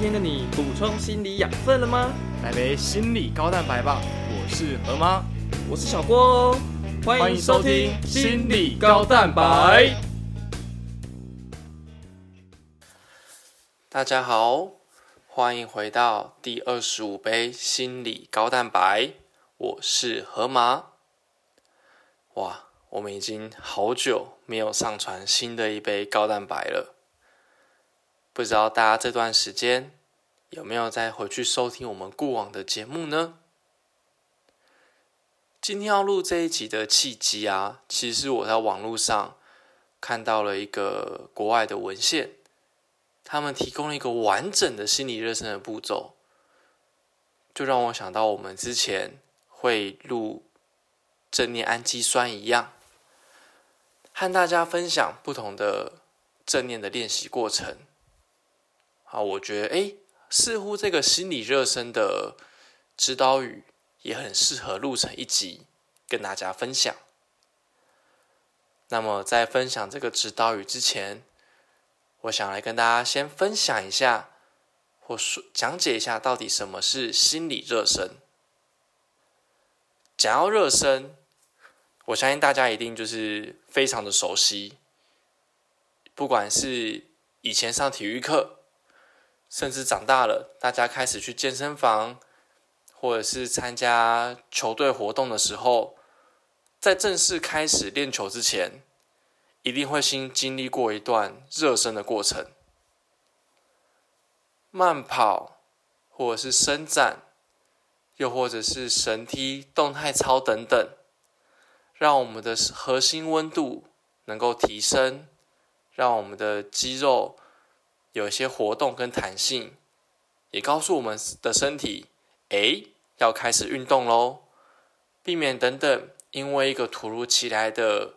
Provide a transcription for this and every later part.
天的你补充心理养分了吗？来杯心理高蛋白吧！我是何妈，我是小郭哦，欢迎收听心理高蛋白。大家好，欢迎回到第二十五杯心理高蛋白，我是河马。哇，我们已经好久没有上传新的一杯高蛋白了。不知道大家这段时间有没有再回去收听我们过往的节目呢？今天要录这一集的契机啊，其实我在网络上看到了一个国外的文献，他们提供了一个完整的心理热身的步骤，就让我想到我们之前会录正念氨基酸一样，和大家分享不同的正念的练习过程。啊，我觉得哎，似乎这个心理热身的指导语也很适合录成一集跟大家分享。那么在分享这个指导语之前，我想来跟大家先分享一下，或说讲解一下到底什么是心理热身。讲到热身，我相信大家一定就是非常的熟悉，不管是以前上体育课。甚至长大了，大家开始去健身房，或者是参加球队活动的时候，在正式开始练球之前，一定会先经历过一段热身的过程，慢跑，或者是伸展，又或者是绳梯、动态操等等，让我们的核心温度能够提升，让我们的肌肉。有一些活动跟弹性，也告诉我们的身体，哎，要开始运动喽，避免等等因为一个突如其来的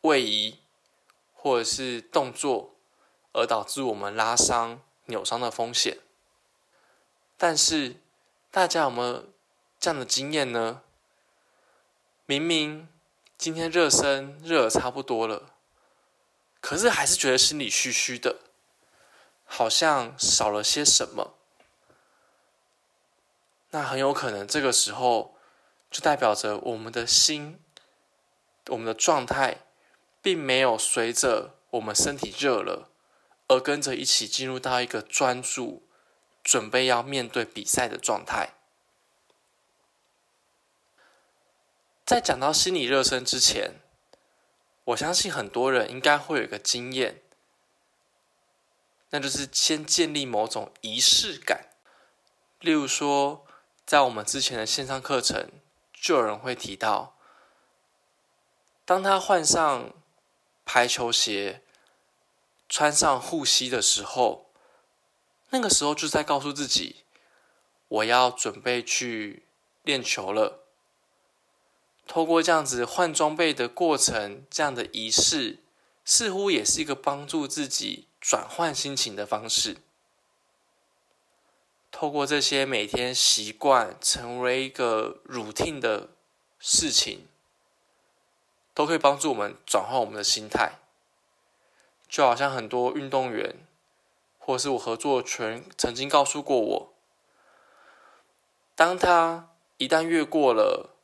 位移或者是动作而导致我们拉伤、扭伤的风险。但是，大家有没有这样的经验呢？明明今天热身热差不多了，可是还是觉得心里虚虚的。好像少了些什么，那很有可能这个时候就代表着我们的心、我们的状态，并没有随着我们身体热了，而跟着一起进入到一个专注、准备要面对比赛的状态。在讲到心理热身之前，我相信很多人应该会有一个经验。那就是先建立某种仪式感，例如说，在我们之前的线上课程，就有人会提到，当他换上排球鞋、穿上护膝的时候，那个时候就在告诉自己，我要准备去练球了。透过这样子换装备的过程，这样的仪式，似乎也是一个帮助自己。转换心情的方式，透过这些每天习惯成为一个 routine 的事情，都可以帮助我们转换我们的心态。就好像很多运动员，或是我合作圈曾经告诉过我，当他一旦越过了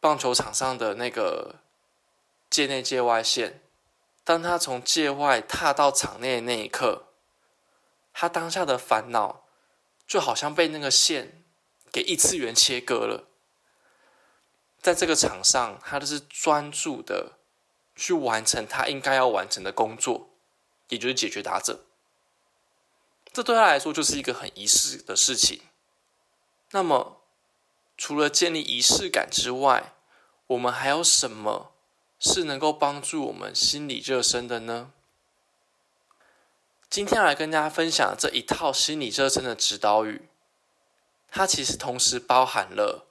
棒球场上的那个界内界外线。当他从界外踏到场内的那一刻，他当下的烦恼就好像被那个线给异次元切割了。在这个场上，他都是专注的去完成他应该要完成的工作，也就是解决打者。这对他来说就是一个很仪式的事情。那么，除了建立仪式感之外，我们还有什么？是能够帮助我们心理热身的呢？今天来跟大家分享这一套心理热身的指导语，它其实同时包含了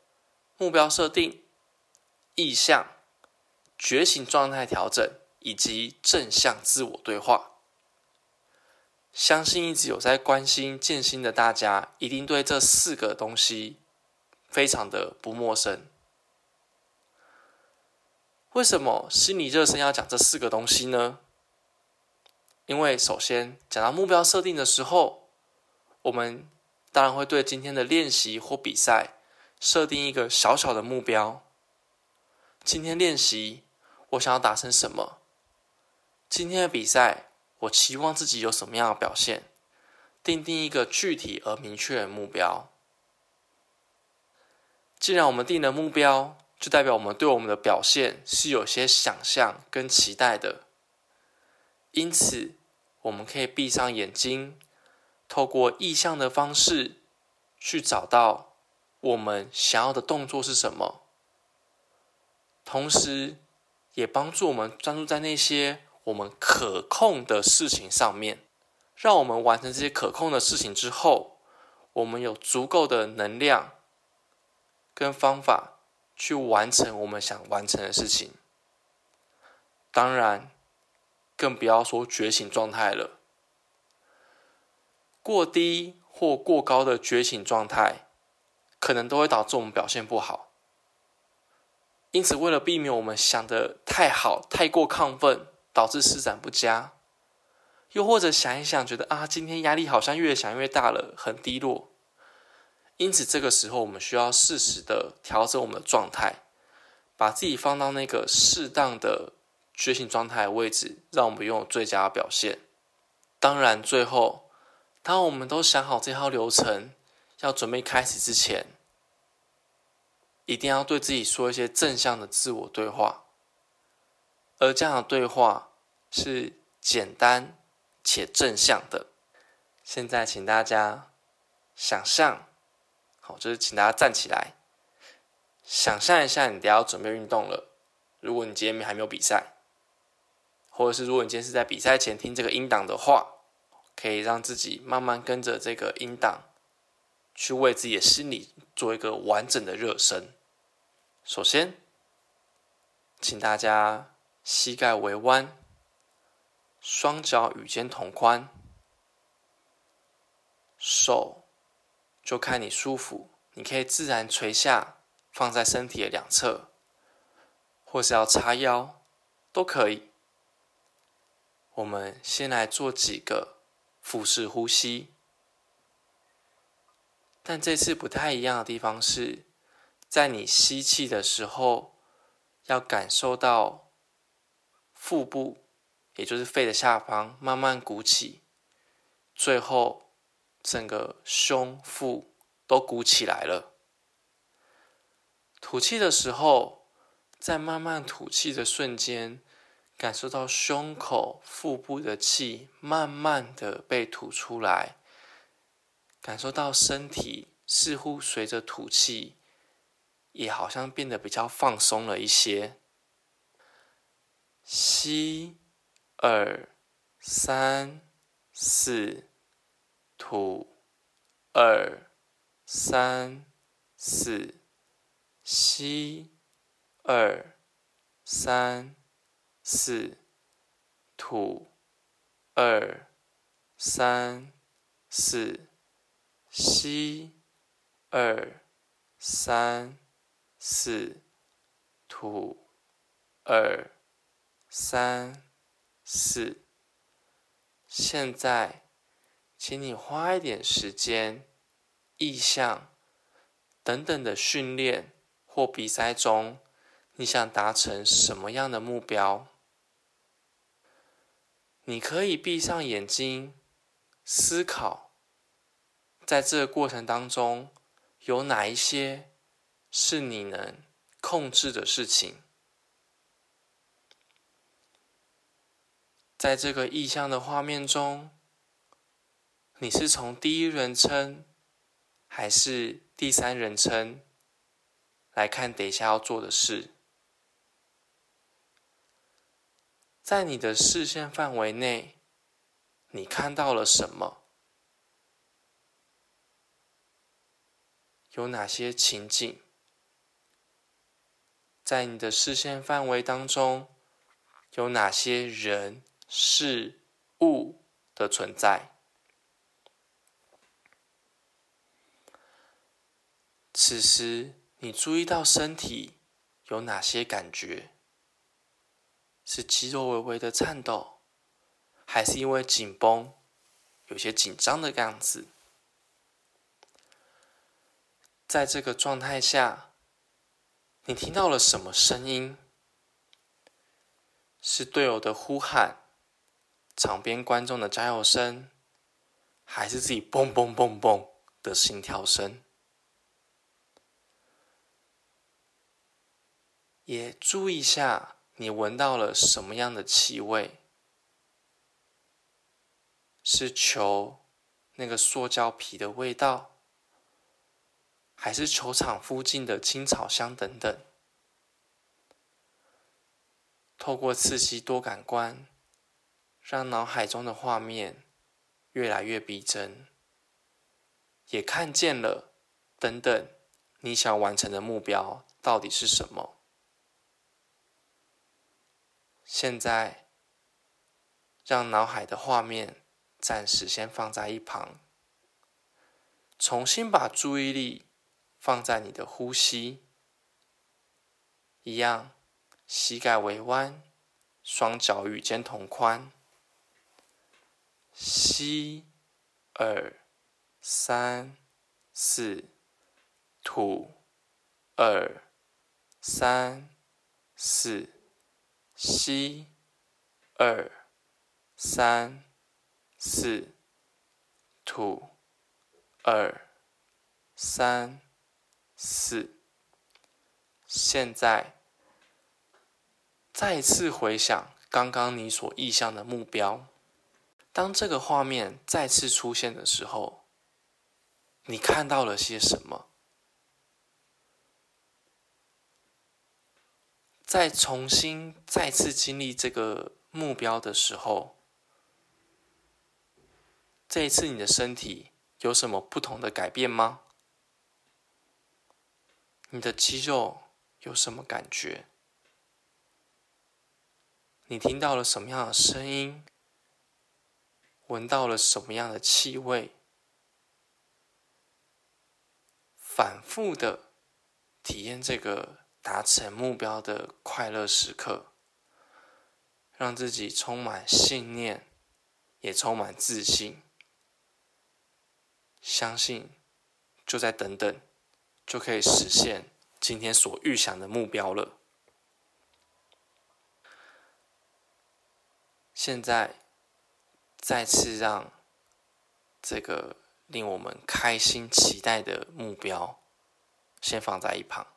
目标设定、意向、觉醒状态调整以及正向自我对话。相信一直有在关心健心的大家，一定对这四个东西非常的不陌生。为什么心理热身要讲这四个东西呢？因为首先讲到目标设定的时候，我们当然会对今天的练习或比赛设定一个小小的目标。今天练习，我想要达成什么？今天的比赛，我期望自己有什么样的表现？定定一个具体而明确的目标。既然我们定了目标，就代表我们对我们的表现是有些想象跟期待的。因此，我们可以闭上眼睛，透过意象的方式，去找到我们想要的动作是什么。同时，也帮助我们专注在那些我们可控的事情上面。让我们完成这些可控的事情之后，我们有足够的能量跟方法去完成我们想完成的事情。当然，更不要说觉醒状态了。过低或过高的觉醒状态，可能都会导致我们表现不好。因此，为了避免我们想的太好、太过亢奋，导致施展不佳。又或者想一想，觉得啊，今天压力好像越想越大了，很低落。因此，这个时候我们需要适时的调整我们的状态，把自己放到那个适当的觉醒状态的位置，让我们拥有最佳表现。当然，最后，当我们都想好这套流程，要准备开始之前，一定要对自己说一些正向的自我对话。而这样的对话是简单。且正向的。现在，请大家想象，好，就是请大家站起来，想象一下，你等下要准备运动了。如果你今天还没有比赛，或者是如果你今天是在比赛前听这个音档的话，可以让自己慢慢跟着这个音档，去为自己的心理做一个完整的热身。首先，请大家膝盖微弯。双脚与肩同宽，手就看你舒服，你可以自然垂下，放在身体的两侧，或是要叉腰都可以。我们先来做几个腹式呼吸，但这次不太一样的地方是，在你吸气的时候，要感受到腹部。也就是肺的下方慢慢鼓起，最后整个胸腹都鼓起来了。吐气的时候，在慢慢吐气的瞬间，感受到胸口、腹部的气慢慢的被吐出来，感受到身体似乎随着吐气，也好像变得比较放松了一些。吸。二三四，土；二三四，吸；二三四，土；二三四，吸；二三四，土；二三。四，现在，请你花一点时间，意向等等的训练或比赛中，你想达成什么样的目标？你可以闭上眼睛，思考，在这个过程当中，有哪一些是你能控制的事情？在这个意象的画面中，你是从第一人称还是第三人称来看等一下要做的事？在你的视线范围内，你看到了什么？有哪些情景？在你的视线范围当中，有哪些人？事物的存在。此时，你注意到身体有哪些感觉？是肌肉微微的颤抖，还是因为紧绷，有些紧张的样子？在这个状态下，你听到了什么声音？是队友的呼喊，场边观众的加油声，还是自己蹦蹦蹦蹦的心跳声？也注意下，你闻到了什么样的气味？是球那个塑胶皮的味道，还是球场附近的青草香等等？透过刺激多感官，让脑海中的画面越来越逼真，也看见了等等你想完成的目标到底是什么？现在，让脑海的画面暂时先放在一旁，重新把注意力放在你的呼吸。一样，膝盖微弯，双脚与肩同宽。吸，二，三，四，吐，二，三，四。吸，二，三，四，吐，二，三，四。现在，再次回想刚刚你所意向的目标。当这个画面再次出现的时候，你看到了些什么？在重新再次经历这个目标的时候，这一次你的身体有什么不同的改变吗？你的肌肉有什么感觉？你听到了什么样的声音？闻到了什么样的气味？反复的体验这个。达成目标的快乐时刻，让自己充满信念，也充满自信。相信，就在等等，就可以实现今天所预想的目标了。现在，再次让这个令我们开心、期待的目标，先放在一旁。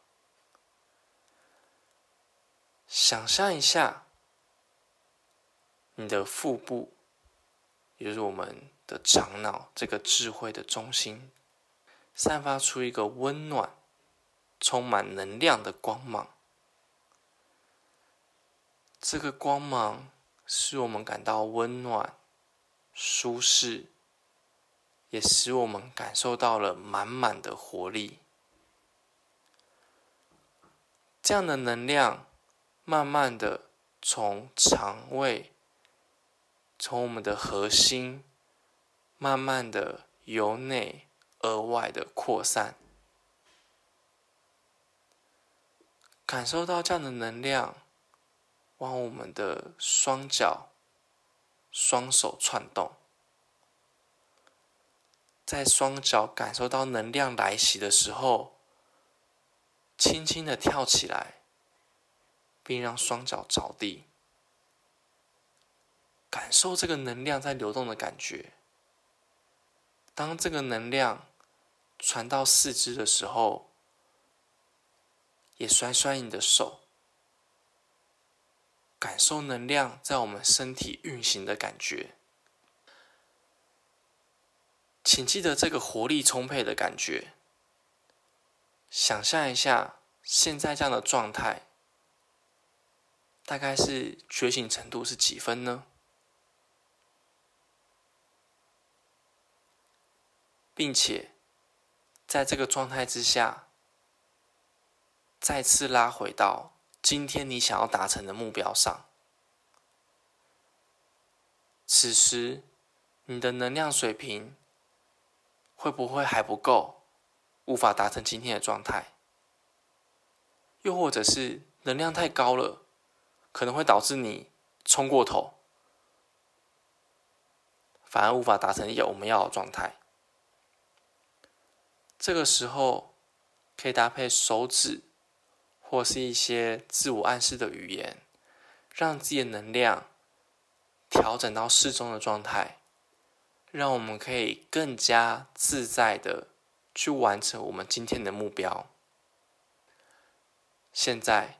想象一下，你的腹部，也就是我们的长脑这个智慧的中心，散发出一个温暖、充满能量的光芒。这个光芒使我们感到温暖、舒适，也使我们感受到了满满的活力。这样的能量。慢慢的从肠胃，从我们的核心，慢慢的由内而外的扩散，感受到这样的能量，往我们的双脚、双手窜动，在双脚感受到能量来袭的时候，轻轻的跳起来。并让双脚着地，感受这个能量在流动的感觉。当这个能量传到四肢的时候，也甩甩你的手，感受能量在我们身体运行的感觉。请记得这个活力充沛的感觉。想象一下现在这样的状态。大概是觉醒程度是几分呢？并且在这个状态之下，再次拉回到今天你想要达成的目标上。此时你的能量水平会不会还不够，无法达成今天的状态？又或者是能量太高了？可能会导致你冲过头，反而无法达成要我们要的状态。这个时候，可以搭配手指或是一些自我暗示的语言，让自己的能量调整到适中的状态，让我们可以更加自在的去完成我们今天的目标。现在，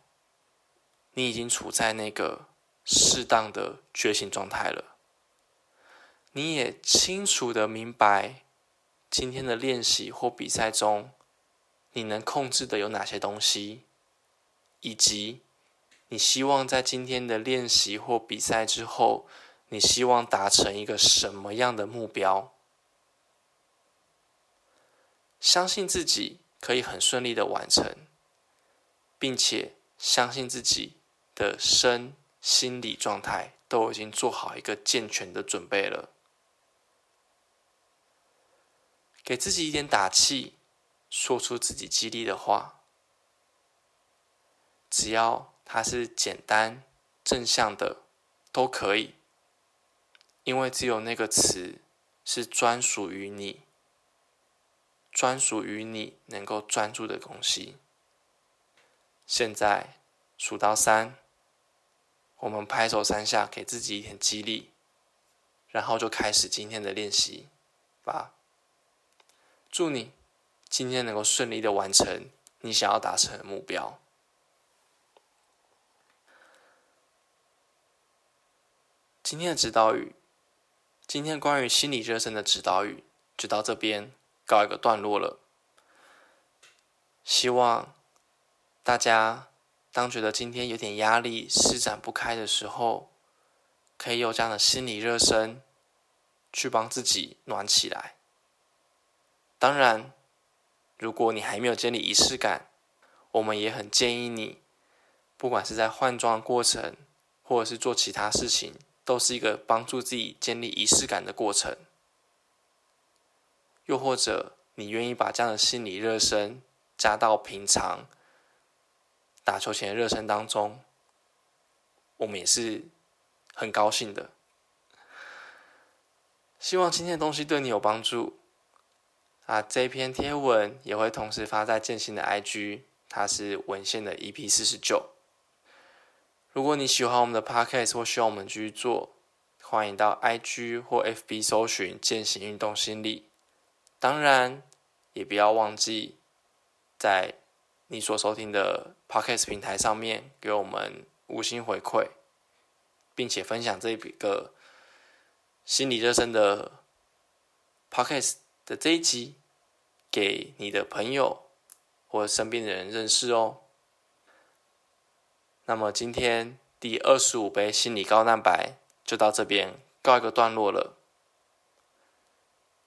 你已经处在那个适当的觉醒状态了，你也清楚的明白今天的练习或比赛中。你能控制的有哪些东西，以及你希望在今天的练习或比赛之后，你希望达成一个什么样的目标？相信自己可以很顺利的完成，并且相信自己的身心理状态都已经做好一个健全的准备了，给自己一点打气。说出自己激励的话，只要它是简单正向的，都可以。因为只有那个词是专属于你，专属于你能够专注的东西。现在数到三，我们拍手三下，给自己一点激励，然后就开始今天的练习吧。祝你！今天能够顺利的完成你想要达成的目标。今天的指导语，今天关于心理热身的指导语就到这边告一个段落了。希望大家当觉得今天有点压力、施展不开的时候，可以有这样的心理热身，去帮自己暖起来。当然。如果你还没有建立仪式感，我们也很建议你，不管是在换装过程，或者是做其他事情，都是一个帮助自己建立仪式感的过程。又或者，你愿意把这样的心理热身加到平常打球前的热身当中，我们也是很高兴的。希望今天的东西对你有帮助。啊，这篇贴文也会同时发在建新的 IG，它是文献的 EP 四十九。如果你喜欢我们的 Podcast 或希望我们继续做，欢迎到 IG 或 FB 搜寻“践行运动心理”。当然，也不要忘记在你所收听的 Podcast 平台上面给我们五星回馈，并且分享这一个心理热身的 Podcast。的这一集，给你的朋友或身边的人认识哦。那么今天第二十五杯心理高蛋白就到这边告一个段落了。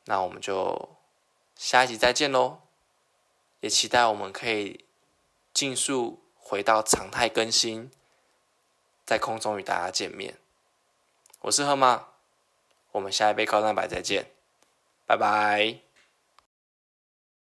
那我们就下一集再见喽！也期待我们可以尽速回到常态更新，在空中与大家见面。我是贺妈，我们下一杯高蛋白再见。拜拜。